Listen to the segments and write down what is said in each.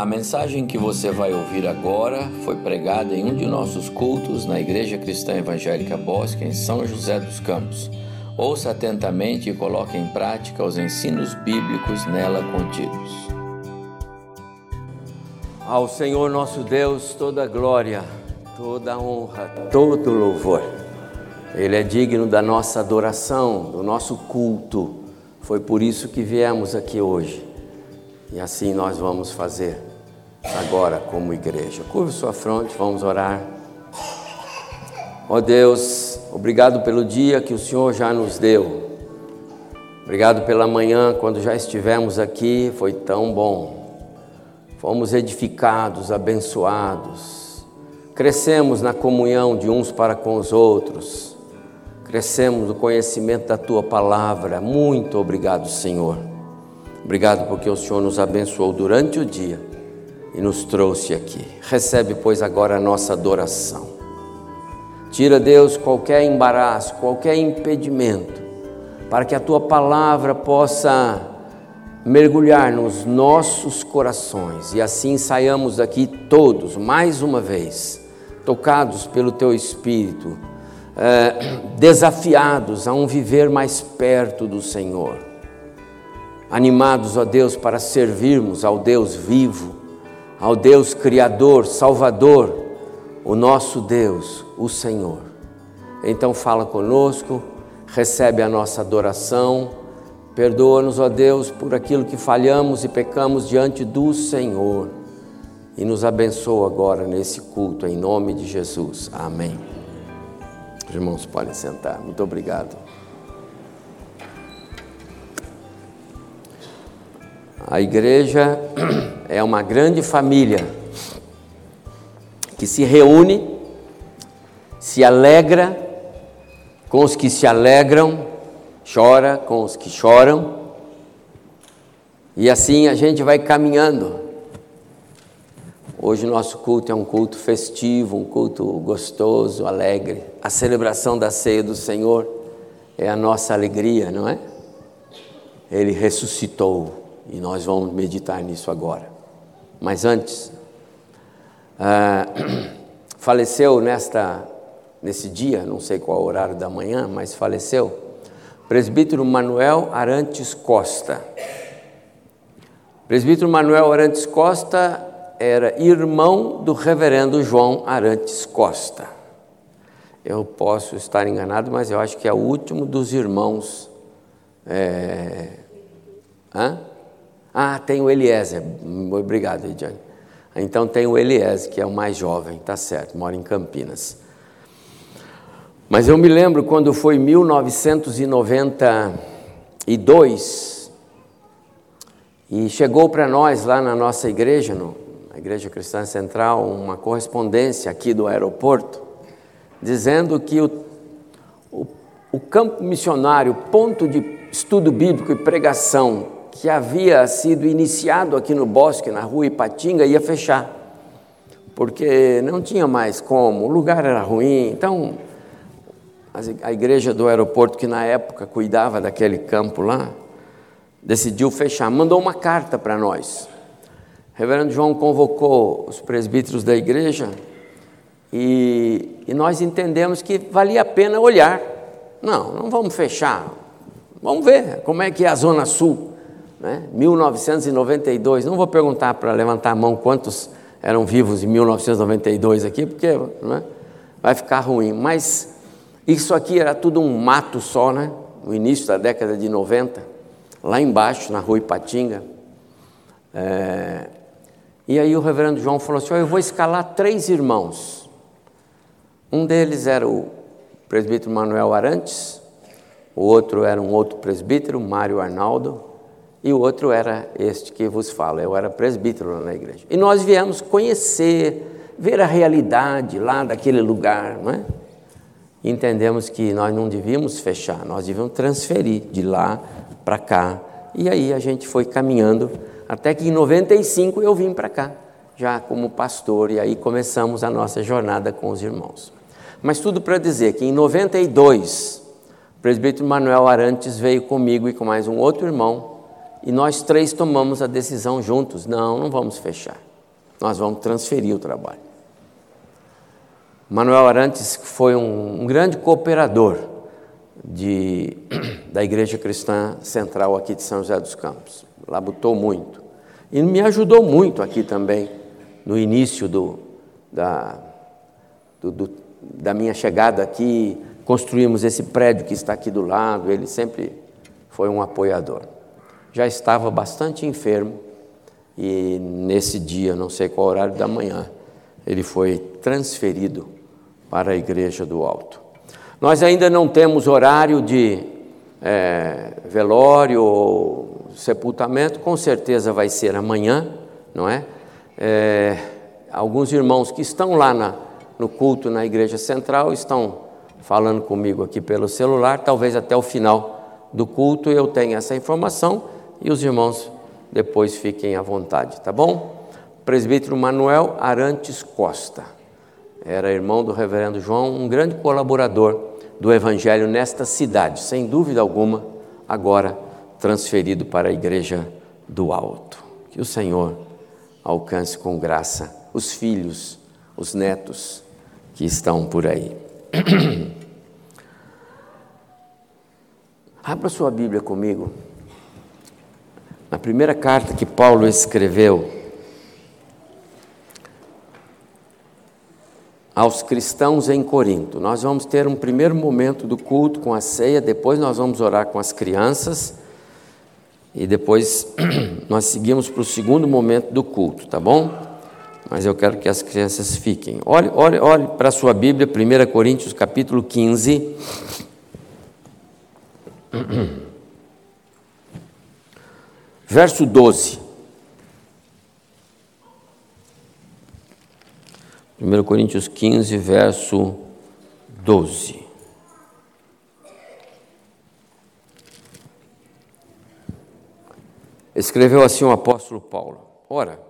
A mensagem que você vai ouvir agora foi pregada em um de nossos cultos na Igreja Cristã Evangélica Bosque, em São José dos Campos. Ouça atentamente e coloque em prática os ensinos bíblicos nela contidos. Ao Senhor nosso Deus toda glória, toda honra, todo louvor. Ele é digno da nossa adoração, do nosso culto. Foi por isso que viemos aqui hoje. E assim nós vamos fazer agora como igreja. Curve sua fronte, vamos orar. Ó oh Deus, obrigado pelo dia que o Senhor já nos deu. Obrigado pela manhã, quando já estivemos aqui, foi tão bom. Fomos edificados, abençoados. Crescemos na comunhão de uns para com os outros. Crescemos no conhecimento da tua palavra. Muito obrigado, Senhor. Obrigado porque o Senhor nos abençoou durante o dia e nos trouxe aqui. Recebe, pois, agora a nossa adoração. Tira, Deus, qualquer embaraço, qualquer impedimento, para que a tua palavra possa mergulhar nos nossos corações e assim saiamos daqui todos, mais uma vez, tocados pelo teu Espírito, eh, desafiados a um viver mais perto do Senhor animados, ó Deus, para servirmos ao Deus vivo, ao Deus Criador, Salvador, o nosso Deus, o Senhor. Então fala conosco, recebe a nossa adoração, perdoa-nos, ó Deus, por aquilo que falhamos e pecamos diante do Senhor. E nos abençoa agora nesse culto, em nome de Jesus. Amém. Os irmãos podem sentar. Muito obrigado. A igreja é uma grande família que se reúne, se alegra com os que se alegram, chora com os que choram, e assim a gente vai caminhando. Hoje nosso culto é um culto festivo, um culto gostoso, alegre. A celebração da ceia do Senhor é a nossa alegria, não é? Ele ressuscitou. E nós vamos meditar nisso agora. Mas antes, uh, faleceu nesta, nesse dia, não sei qual horário da manhã, mas faleceu, presbítero Manuel Arantes Costa. Presbítero Manuel Arantes Costa era irmão do reverendo João Arantes Costa. Eu posso estar enganado, mas eu acho que é o último dos irmãos. É... Hã? Ah, tem o Eliezer. Obrigado, Ediane. Então tem o Eliezer, que é o mais jovem, tá certo, mora em Campinas. Mas eu me lembro quando foi 1992 e chegou para nós lá na nossa igreja, no, na Igreja Cristã Central, uma correspondência aqui do aeroporto, dizendo que o, o, o campo missionário, ponto de estudo bíblico e pregação que havia sido iniciado aqui no bosque, na rua Ipatinga, ia fechar, porque não tinha mais como, o lugar era ruim. Então, a igreja do aeroporto, que na época cuidava daquele campo lá, decidiu fechar, mandou uma carta para nós. O reverendo João convocou os presbíteros da igreja e, e nós entendemos que valia a pena olhar. Não, não vamos fechar. Vamos ver como é que é a Zona Sul né? 1992, não vou perguntar para levantar a mão quantos eram vivos em 1992 aqui, porque né? vai ficar ruim, mas isso aqui era tudo um mato só, né? no início da década de 90, lá embaixo, na rua Ipatinga. É... E aí o reverendo João falou assim: Eu vou escalar três irmãos. Um deles era o presbítero Manuel Arantes, o outro era um outro presbítero, Mário Arnaldo, e o outro era este que vos falo, eu era presbítero na igreja. E nós viemos conhecer, ver a realidade lá daquele lugar, não é? Entendemos que nós não devíamos fechar, nós devíamos transferir de lá para cá. E aí a gente foi caminhando, até que em 95 eu vim para cá, já como pastor, e aí começamos a nossa jornada com os irmãos. Mas tudo para dizer que em 92, o presbítero Manuel Arantes veio comigo e com mais um outro irmão, e nós três tomamos a decisão juntos: não, não vamos fechar. nós vamos transferir o trabalho. Manuel Arantes foi um, um grande cooperador de, da Igreja Cristã Central aqui de São José dos Campos. Labutou muito. E me ajudou muito aqui também, no início do, da, do, do, da minha chegada aqui. Construímos esse prédio que está aqui do lado, ele sempre foi um apoiador. Já estava bastante enfermo e nesse dia, não sei qual horário da manhã, ele foi transferido para a Igreja do Alto. Nós ainda não temos horário de é, velório ou sepultamento, com certeza vai ser amanhã, não é? é alguns irmãos que estão lá na, no culto na Igreja Central estão falando comigo aqui pelo celular, talvez até o final do culto eu tenha essa informação e os irmãos depois fiquem à vontade, tá bom? Presbítero Manuel Arantes Costa era irmão do reverendo João, um grande colaborador do Evangelho nesta cidade, sem dúvida alguma, agora transferido para a Igreja do Alto. Que o Senhor alcance com graça os filhos, os netos que estão por aí. Abra sua Bíblia comigo. Na primeira carta que Paulo escreveu aos cristãos em Corinto. Nós vamos ter um primeiro momento do culto com a ceia, depois nós vamos orar com as crianças e depois nós seguimos para o segundo momento do culto, tá bom? Mas eu quero que as crianças fiquem. Olhe, olhe, olhe para a sua Bíblia, 1 Coríntios capítulo 15. Verso 12. 1 Coríntios 15, verso 12. Escreveu assim o apóstolo Paulo: Ora,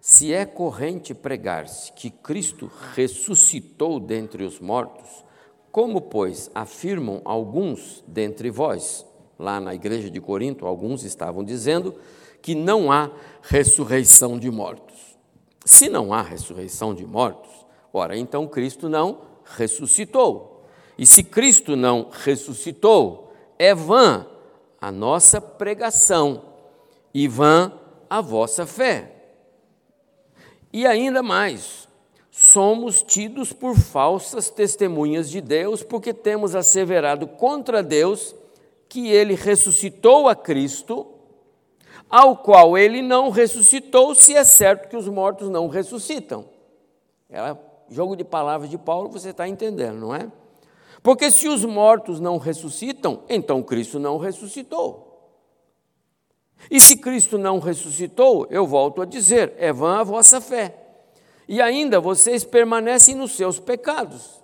se é corrente pregar-se que Cristo ressuscitou dentre os mortos, como, pois, afirmam alguns dentre vós, lá na igreja de Corinto, alguns estavam dizendo que não há ressurreição de mortos. Se não há ressurreição de mortos, ora, então Cristo não ressuscitou. E se Cristo não ressuscitou, é vã a nossa pregação e vã a vossa fé. E ainda mais, somos tidos por falsas testemunhas de Deus, porque temos asseverado contra Deus que ele ressuscitou a Cristo ao qual ele não ressuscitou, se é certo que os mortos não ressuscitam. É jogo de palavras de Paulo, você está entendendo, não é? Porque se os mortos não ressuscitam, então Cristo não ressuscitou. E se Cristo não ressuscitou, eu volto a dizer, é vã a vossa fé. E ainda vocês permanecem nos seus pecados.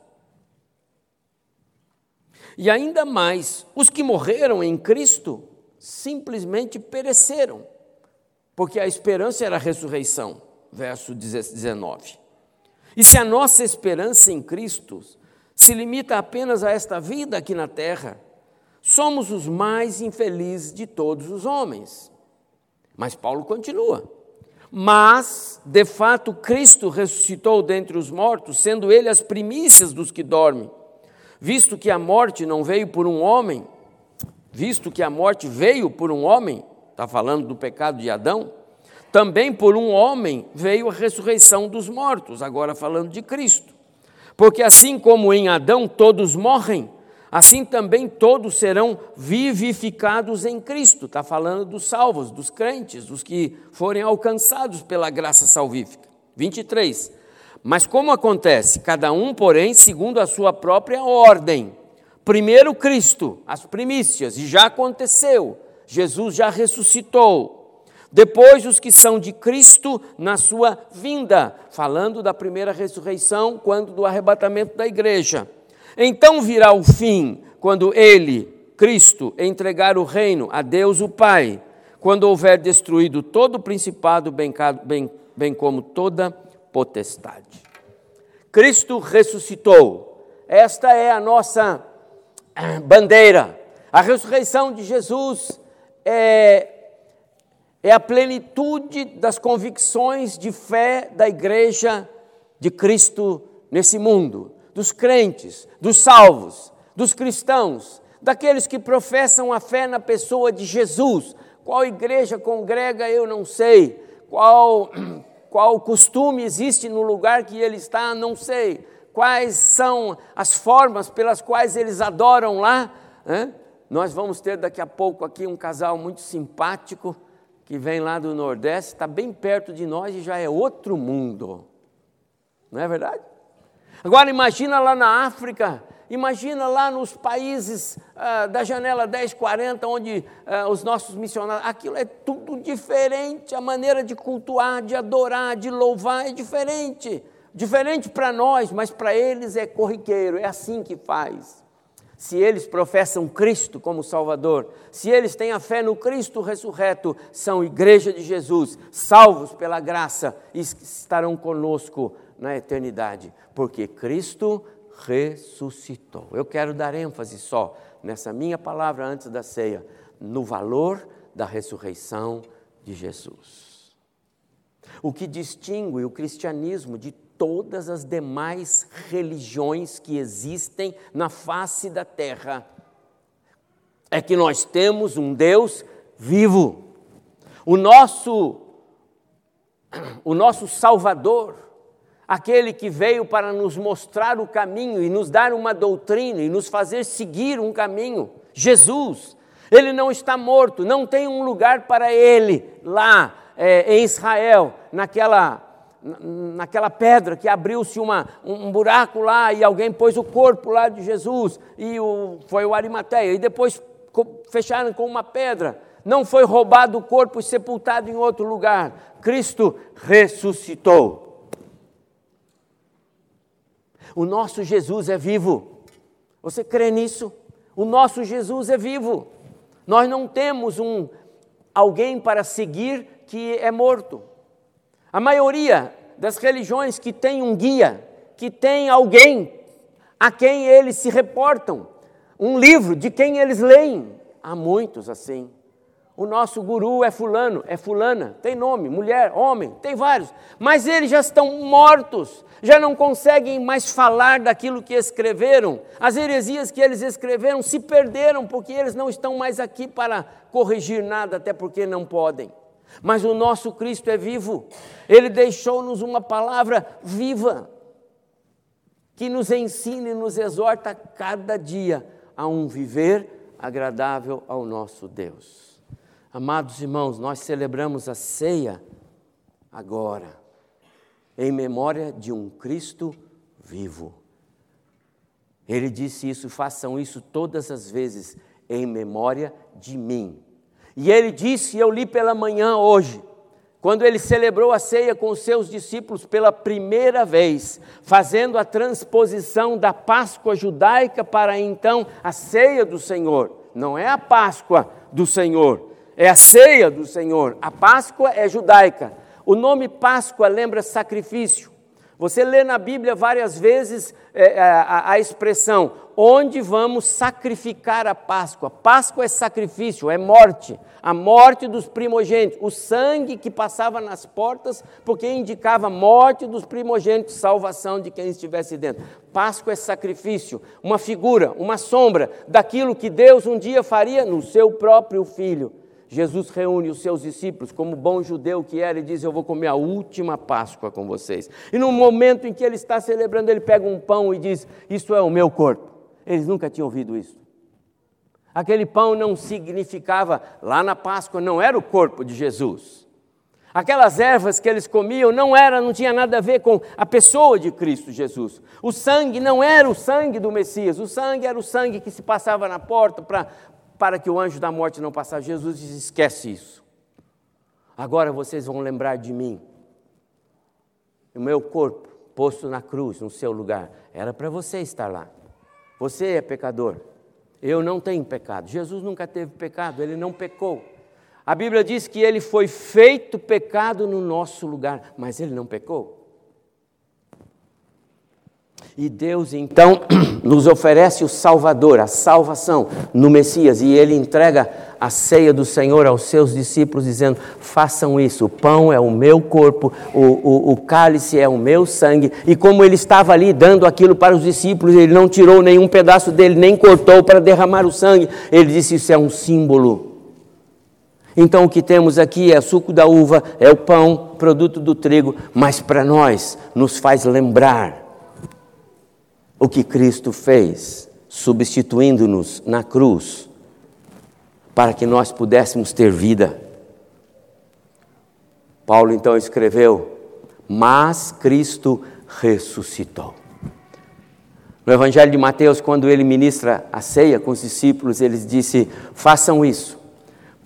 E ainda mais, os que morreram em Cristo simplesmente pereceram, porque a esperança era a ressurreição. Verso 19. E se a nossa esperança em Cristo se limita apenas a esta vida aqui na terra, somos os mais infelizes de todos os homens. Mas Paulo continua. Mas, de fato, Cristo ressuscitou dentre os mortos, sendo ele as primícias dos que dormem. Visto que a morte não veio por um homem, visto que a morte veio por um homem, está falando do pecado de Adão, também por um homem veio a ressurreição dos mortos, agora falando de Cristo. Porque assim como em Adão todos morrem, assim também todos serão vivificados em Cristo. Está falando dos salvos, dos crentes, dos que forem alcançados pela graça salvífica. 23. Mas como acontece? Cada um, porém, segundo a sua própria ordem. Primeiro Cristo, as primícias, e já aconteceu, Jesus já ressuscitou. Depois os que são de Cristo na sua vinda, falando da primeira ressurreição, quando do arrebatamento da igreja. Então virá o fim, quando ele, Cristo, entregar o reino a Deus o Pai, quando houver destruído todo o principado, bem, bem, bem como toda potestade. Cristo ressuscitou. Esta é a nossa bandeira. A ressurreição de Jesus é, é a plenitude das convicções de fé da igreja de Cristo nesse mundo, dos crentes, dos salvos, dos cristãos, daqueles que professam a fé na pessoa de Jesus. Qual igreja congrega, eu não sei. Qual, qual costume existe no lugar que ele está, não sei. Quais são as formas pelas quais eles adoram lá. Né? Nós vamos ter daqui a pouco aqui um casal muito simpático que vem lá do Nordeste, está bem perto de nós e já é outro mundo. Não é verdade? Agora imagina lá na África, imagina lá nos países ah, da janela 1040, onde ah, os nossos missionários, aquilo é tudo diferente, a maneira de cultuar, de adorar, de louvar é diferente. Diferente para nós, mas para eles é corriqueiro, é assim que faz se eles professam Cristo como Salvador, se eles têm a fé no Cristo ressurreto, são igreja de Jesus, salvos pela graça e estarão conosco na eternidade, porque Cristo ressuscitou. Eu quero dar ênfase só nessa minha palavra antes da ceia, no valor da ressurreição de Jesus. O que distingue o cristianismo de todas as demais religiões que existem na face da terra. É que nós temos um Deus vivo. O nosso o nosso Salvador, aquele que veio para nos mostrar o caminho e nos dar uma doutrina e nos fazer seguir um caminho, Jesus, ele não está morto, não tem um lugar para ele lá é, em Israel, naquela naquela pedra que abriu-se um buraco lá e alguém pôs o corpo lá de Jesus e o, foi o Arimateia e depois fecharam com uma pedra. Não foi roubado o corpo e sepultado em outro lugar. Cristo ressuscitou. O nosso Jesus é vivo. Você crê nisso? O nosso Jesus é vivo. Nós não temos um alguém para seguir que é morto. A maioria das religiões que tem um guia, que tem alguém a quem eles se reportam, um livro de quem eles leem. Há muitos assim. O nosso guru é fulano, é fulana, tem nome, mulher, homem, tem vários, mas eles já estão mortos, já não conseguem mais falar daquilo que escreveram. As heresias que eles escreveram se perderam porque eles não estão mais aqui para corrigir nada, até porque não podem. Mas o nosso Cristo é vivo, ele deixou-nos uma palavra viva, que nos ensina e nos exorta cada dia a um viver agradável ao nosso Deus. Amados irmãos, nós celebramos a ceia agora, em memória de um Cristo vivo. Ele disse isso, façam isso todas as vezes em memória de mim. E ele disse, eu li pela manhã hoje, quando ele celebrou a ceia com os seus discípulos pela primeira vez, fazendo a transposição da Páscoa judaica para então a ceia do Senhor. Não é a Páscoa do Senhor, é a ceia do Senhor. A Páscoa é judaica. O nome Páscoa lembra sacrifício. Você lê na Bíblia várias vezes é, a, a, expressão onde vamos sacrificar a Páscoa. Páscoa é sacrifício, é morte, a morte dos primogênitos, o sangue que passava nas portas, porque indicava morte dos primogênitos, salvação de quem estivesse dentro. Páscoa é sacrifício, uma figura, uma sombra daquilo que Deus um dia faria no seu próprio filho. Jesus reúne os seus discípulos, como bom judeu que era, e diz: Eu vou comer a última Páscoa com vocês. E no momento em que ele está celebrando, ele pega um pão e diz: Isso é o meu corpo. Eles nunca tinham ouvido isso. Aquele pão não significava, lá na Páscoa, não era o corpo de Jesus. Aquelas ervas que eles comiam não era, não tinha nada a ver com a pessoa de Cristo Jesus. O sangue não era o sangue do Messias, o sangue era o sangue que se passava na porta para para que o anjo da morte não passasse. Jesus diz: esquece isso. Agora vocês vão lembrar de mim. O meu corpo posto na cruz, no seu lugar, era para você estar lá. Você é pecador. Eu não tenho pecado. Jesus nunca teve pecado, ele não pecou. A Bíblia diz que ele foi feito pecado no nosso lugar, mas ele não pecou. E Deus então nos oferece o Salvador, a salvação no Messias, e Ele entrega a ceia do Senhor aos seus discípulos, dizendo: façam isso, o pão é o meu corpo, o, o, o cálice é o meu sangue. E como ele estava ali dando aquilo para os discípulos, ele não tirou nenhum pedaço dele, nem cortou para derramar o sangue. Ele disse: Isso é um símbolo. Então o que temos aqui é suco da uva, é o pão, produto do trigo, mas para nós nos faz lembrar o que Cristo fez, substituindo-nos na cruz, para que nós pudéssemos ter vida. Paulo então escreveu: Mas Cristo ressuscitou. No Evangelho de Mateus, quando ele ministra a ceia com os discípulos, ele disse: Façam isso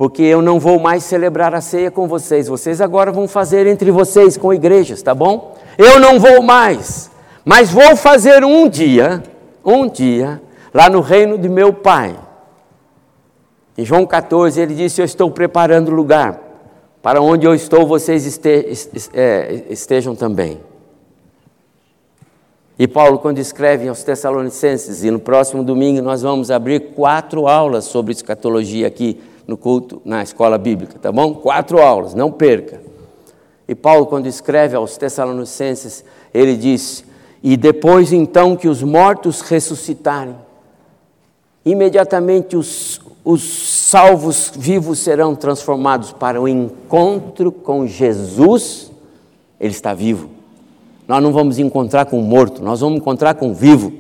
porque eu não vou mais celebrar a ceia com vocês. Vocês agora vão fazer entre vocês com igrejas, tá bom? Eu não vou mais, mas vou fazer um dia, um dia, lá no reino de meu Pai. Em João 14 ele disse: Eu estou preparando lugar para onde eu estou, vocês é, estejam também. E Paulo, quando escreve aos Tessalonicenses, e no próximo domingo nós vamos abrir quatro aulas sobre escatologia aqui no culto, na escola bíblica, tá bom? Quatro aulas, não perca. E Paulo, quando escreve aos Tessalonicenses, ele diz: E depois então que os mortos ressuscitarem, imediatamente os, os salvos vivos serão transformados para o encontro com Jesus, ele está vivo. Nós não vamos encontrar com o morto, nós vamos encontrar com o vivo.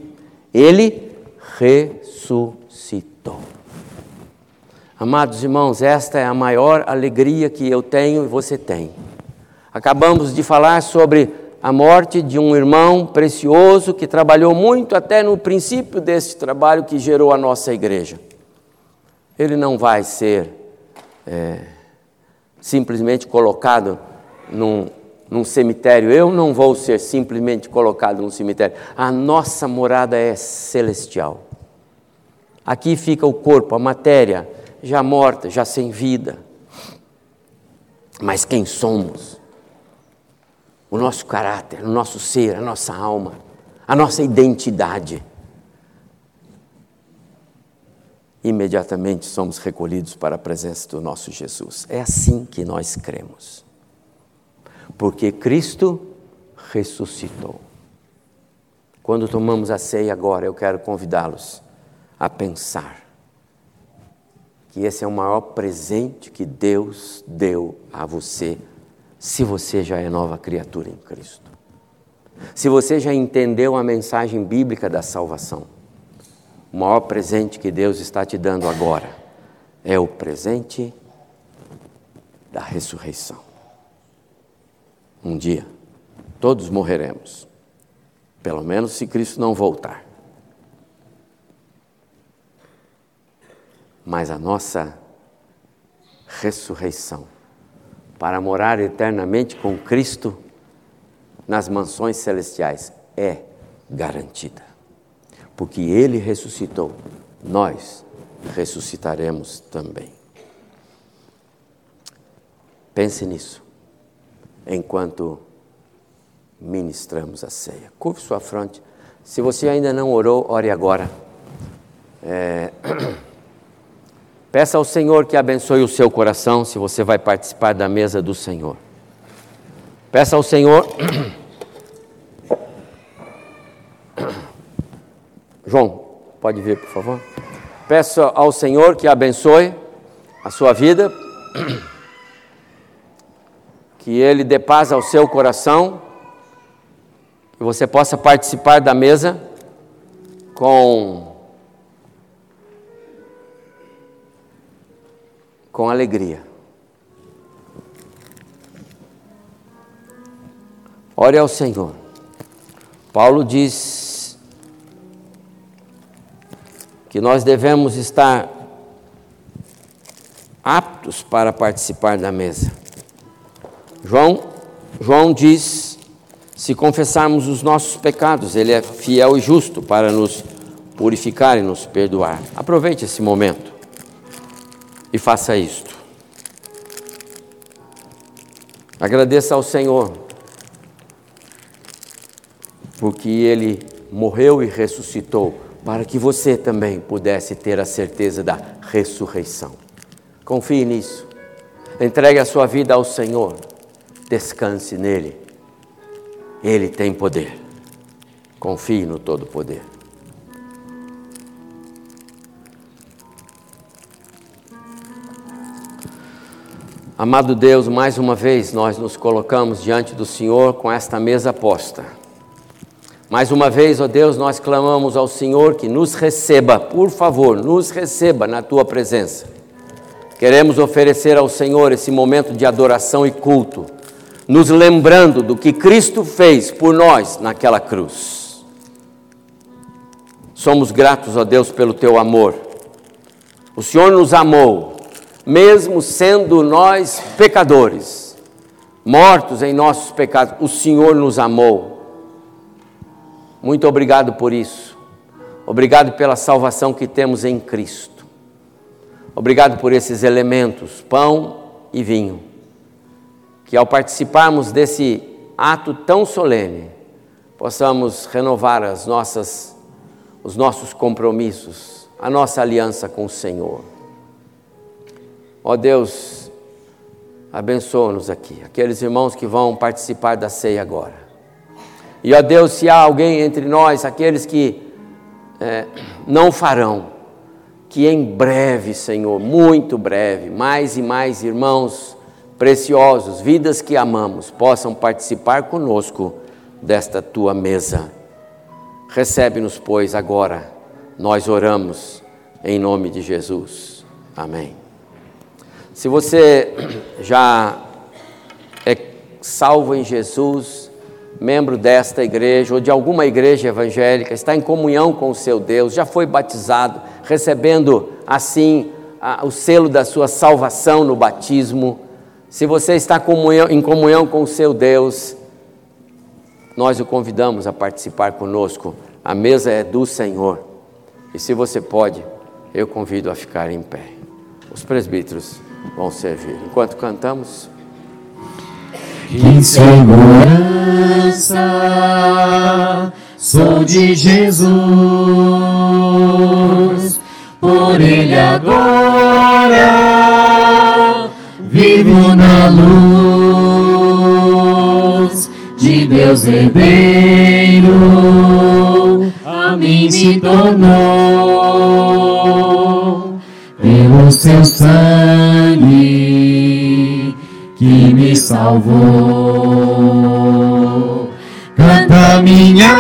Ele ressuscitou. Amados irmãos, esta é a maior alegria que eu tenho e você tem. Acabamos de falar sobre a morte de um irmão precioso que trabalhou muito até no princípio desse trabalho que gerou a nossa igreja. Ele não vai ser é, simplesmente colocado num, num cemitério. Eu não vou ser simplesmente colocado num cemitério. A nossa morada é celestial. Aqui fica o corpo, a matéria já morta, já sem vida. Mas quem somos? O nosso caráter, o nosso ser, a nossa alma, a nossa identidade. Imediatamente somos recolhidos para a presença do nosso Jesus. É assim que nós cremos. Porque Cristo ressuscitou. Quando tomamos a ceia agora, eu quero convidá-los a pensar que esse é o maior presente que Deus deu a você, se você já é nova criatura em Cristo. Se você já entendeu a mensagem bíblica da salvação, o maior presente que Deus está te dando agora é o presente da ressurreição. Um dia, todos morreremos, pelo menos se Cristo não voltar. mas a nossa ressurreição para morar eternamente com Cristo nas mansões celestiais é garantida. Porque Ele ressuscitou, nós ressuscitaremos também. Pense nisso enquanto ministramos a ceia. Curve sua fronte. Se você ainda não orou, ore agora. É... Peça ao Senhor que abençoe o seu coração se você vai participar da mesa do Senhor. Peça ao Senhor. João, pode vir, por favor. Peça ao Senhor que abençoe a sua vida, que Ele dê paz ao seu coração, que você possa participar da mesa com com alegria. Ore ao Senhor. Paulo diz que nós devemos estar aptos para participar da mesa. João, João diz: se confessarmos os nossos pecados, Ele é fiel e justo para nos purificar e nos perdoar. Aproveite esse momento e faça isto. Agradeça ao Senhor, porque Ele morreu e ressuscitou, para que você também pudesse ter a certeza da ressurreição. Confie nisso. Entregue a sua vida ao Senhor. Descanse nele. Ele tem poder. Confie no Todo-Poder. Amado Deus, mais uma vez nós nos colocamos diante do Senhor com esta mesa posta. Mais uma vez, ó Deus, nós clamamos ao Senhor que nos receba, por favor, nos receba na tua presença. Queremos oferecer ao Senhor esse momento de adoração e culto, nos lembrando do que Cristo fez por nós naquela cruz. Somos gratos, ó Deus, pelo teu amor. O Senhor nos amou mesmo sendo nós pecadores, mortos em nossos pecados, o Senhor nos amou. Muito obrigado por isso. Obrigado pela salvação que temos em Cristo. Obrigado por esses elementos, pão e vinho, que ao participarmos desse ato tão solene, possamos renovar as nossas, os nossos compromissos, a nossa aliança com o Senhor. Ó Deus, abençoa-nos aqui, aqueles irmãos que vão participar da ceia agora. E ó Deus, se há alguém entre nós, aqueles que é, não farão, que em breve, Senhor, muito breve, mais e mais irmãos preciosos, vidas que amamos, possam participar conosco desta tua mesa. Recebe-nos, pois, agora, nós oramos em nome de Jesus. Amém. Se você já é salvo em Jesus, membro desta igreja ou de alguma igreja evangélica, está em comunhão com o seu Deus, já foi batizado, recebendo assim a, o selo da sua salvação no batismo, se você está comunhão, em comunhão com o seu Deus, nós o convidamos a participar conosco. A mesa é do Senhor. E se você pode, eu convido a ficar em pé. Os presbíteros vão servir. Enquanto cantamos. Em segurança sou de Jesus, por Ele agora vivo na luz de Deus herdeiro, a mim se tornou pelo seu sangue que me salvou. Canta minha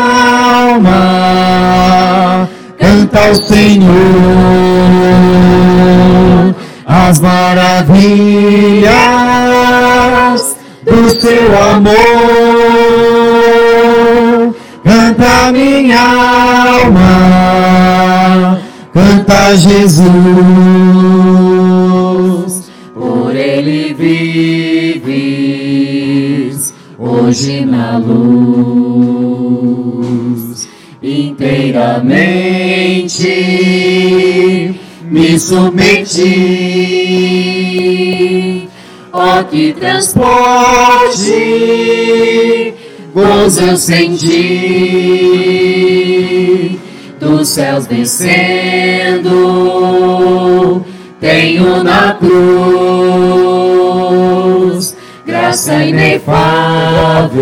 alma, canta ao Senhor as maravilhas do seu amor. Canta minha alma, canta Jesus, por ele vives hoje na luz, inteiramente me submeti, ó que transporte, gozo eu senti dos céus descendo, tenho na cruz graça inefável,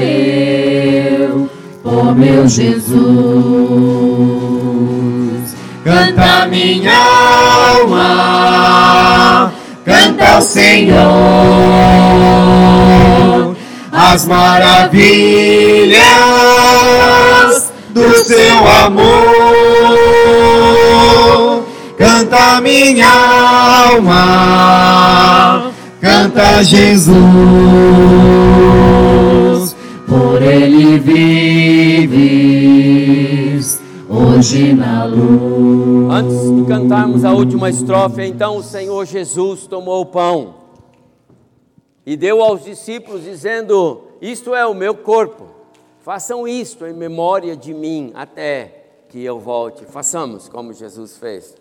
ó meu Jesus. Canta minha alma, canta ao Senhor as maravilhas do seu amor. Canta minha alma, canta Jesus, por ele vives hoje na luz. Antes de cantarmos a última estrofe, então o Senhor Jesus tomou o pão e deu aos discípulos, dizendo: Isto é o meu corpo, Façam isto em memória de mim até que eu volte. Façamos como Jesus fez.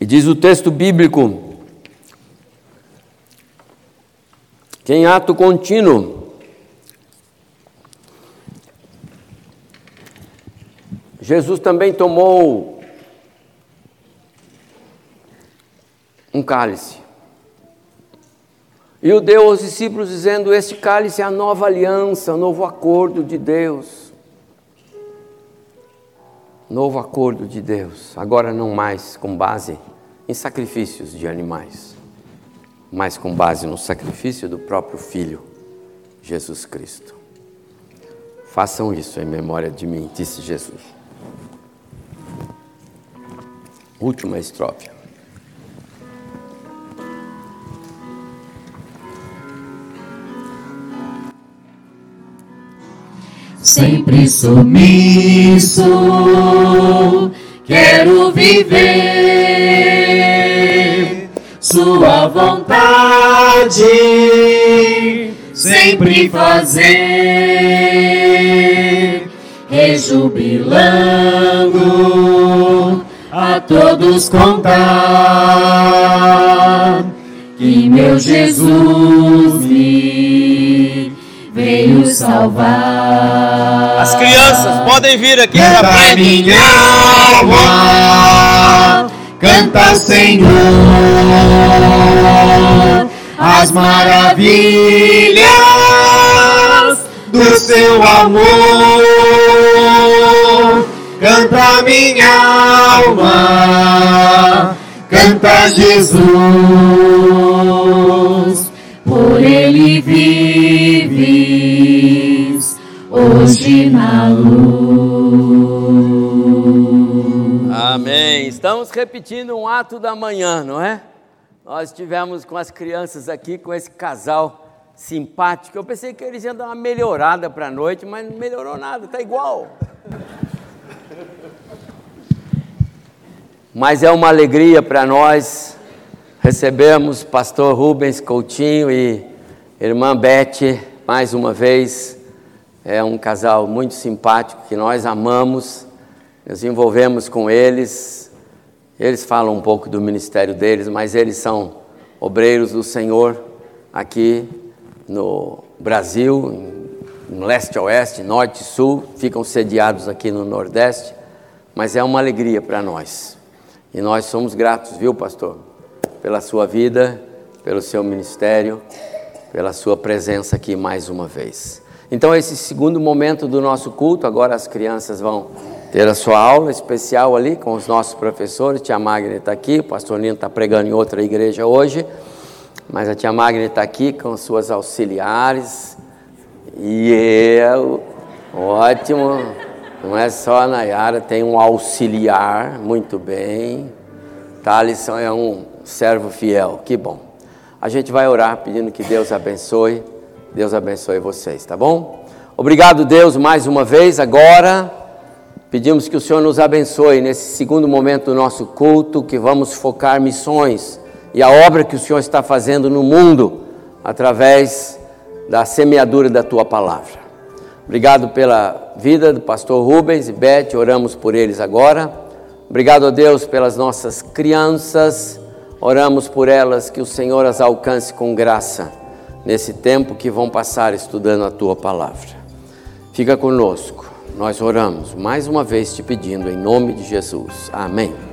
E diz o texto bíblico: que em ato contínuo, Jesus também tomou um cálice. E o deu aos discípulos, dizendo: Este cálice é a nova aliança, o novo acordo de Deus. Novo acordo de Deus, agora não mais com base em sacrifícios de animais, mas com base no sacrifício do próprio Filho, Jesus Cristo. Façam isso em memória de mim, disse Jesus. Última estrofe. Sempre sumiço, quero viver Sua vontade, sempre fazer, rejubilando a todos contar que meu Jesus me veio salvar. As crianças podem vir aqui Canta frente. minha alma, canta Senhor, as maravilhas do seu amor. Canta minha alma, canta Jesus, hoje na luz. Amém. Estamos repetindo um ato da manhã, não é? Nós estivemos com as crianças aqui, com esse casal simpático. Eu pensei que eles iam dar uma melhorada para a noite, mas não melhorou nada, está igual. Mas é uma alegria para nós recebemos pastor Rubens Coutinho e irmã Beth mais uma vez. É um casal muito simpático que nós amamos, nos envolvemos com eles. Eles falam um pouco do ministério deles, mas eles são obreiros do Senhor aqui no Brasil, em leste a oeste, norte e sul, ficam sediados aqui no Nordeste, mas é uma alegria para nós. E nós somos gratos, viu, pastor, pela sua vida, pelo seu ministério, pela sua presença aqui mais uma vez. Então, esse segundo momento do nosso culto, agora as crianças vão ter a sua aula especial ali com os nossos professores. Tia Magna está aqui, o pastor Nino está pregando em outra igreja hoje, mas a tia Magna está aqui com suas auxiliares. E o- ótimo, não é só a Nayara, tem um auxiliar, muito bem. Thalisson é um servo fiel, que bom. A gente vai orar pedindo que Deus abençoe, Deus abençoe vocês, tá bom? Obrigado, Deus, mais uma vez. Agora, pedimos que o Senhor nos abençoe nesse segundo momento do nosso culto, que vamos focar missões e a obra que o Senhor está fazendo no mundo através da semeadura da tua palavra. Obrigado pela vida do pastor Rubens e Beth, oramos por eles agora. Obrigado a Deus pelas nossas crianças, oramos por elas que o Senhor as alcance com graça nesse tempo que vão passar estudando a tua palavra. Fica conosco, nós oramos mais uma vez te pedindo em nome de Jesus. Amém.